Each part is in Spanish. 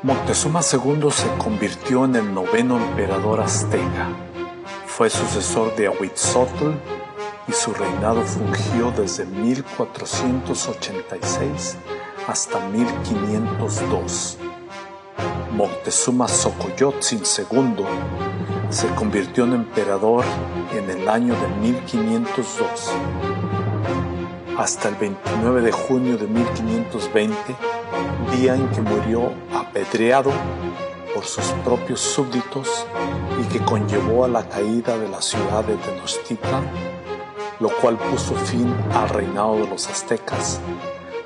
Moctezuma II se convirtió en el noveno emperador azteca. Fue sucesor de Ahuitzotl y su reinado fungió desde 1486 hasta 1502. Moctezuma Xocoyotzin II se convirtió en emperador en el año de 1502. Hasta el 29 de junio de 1520, día en que murió apedreado por sus propios súbditos y que conllevó a la caída de la ciudad de Tenochtitlan, lo cual puso fin al reinado de los aztecas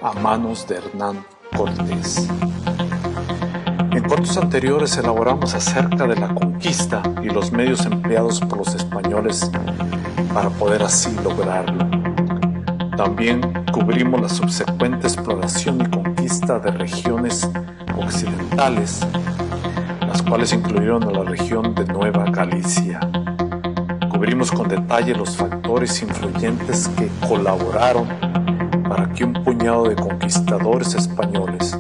a manos de Hernán Cortés. En cortos anteriores elaboramos acerca de la conquista y los medios empleados por los españoles para poder así lograrlo. También cubrimos la subsecuente exploración y conquista de regiones occidentales, las cuales incluyeron a la región de Nueva Galicia. Cubrimos con detalle los factores influyentes que colaboraron para que un puñado de conquistadores españoles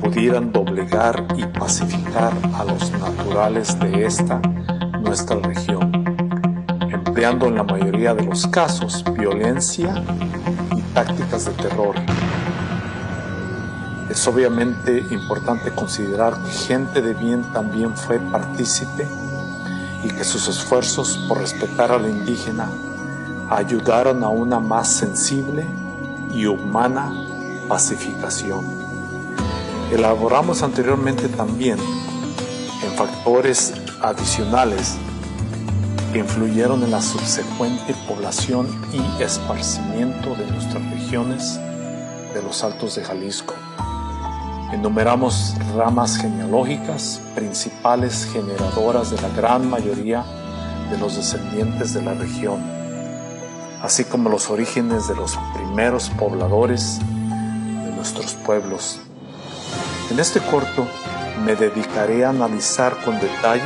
pudieran doblegar y pacificar a los naturales de esta nuestra región, empleando en la mayoría de los casos violencia tácticas de terror. Es obviamente importante considerar que gente de bien también fue partícipe y que sus esfuerzos por respetar a la indígena ayudaron a una más sensible y humana pacificación. Elaboramos anteriormente también en factores adicionales que influyeron en la subsecuente población y esparcimiento de nuestras regiones de los Altos de Jalisco. Enumeramos ramas genealógicas principales generadoras de la gran mayoría de los descendientes de la región, así como los orígenes de los primeros pobladores de nuestros pueblos en este corto me dedicaré a analizar con detalle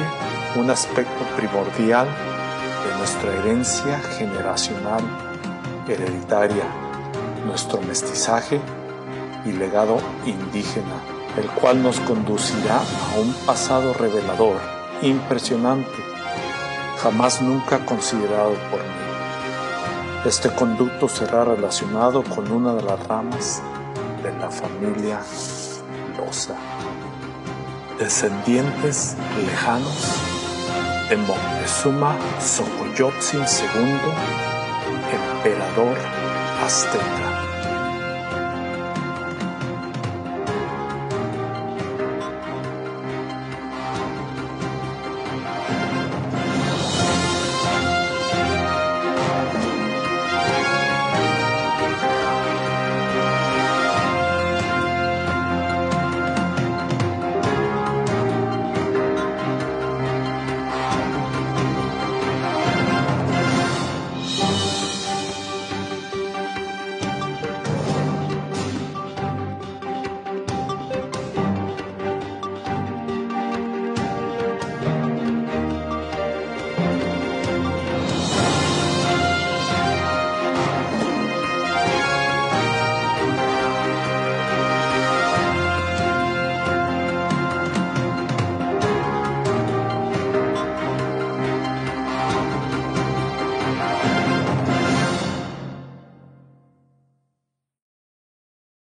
un aspecto primordial nuestra herencia generacional hereditaria, nuestro mestizaje y legado indígena, el cual nos conducirá a un pasado revelador, impresionante, jamás nunca considerado por mí. Este conducto será relacionado con una de las ramas de la familia descendientes lejanos de Moctezuma Xocoyotzin II, emperador azteca.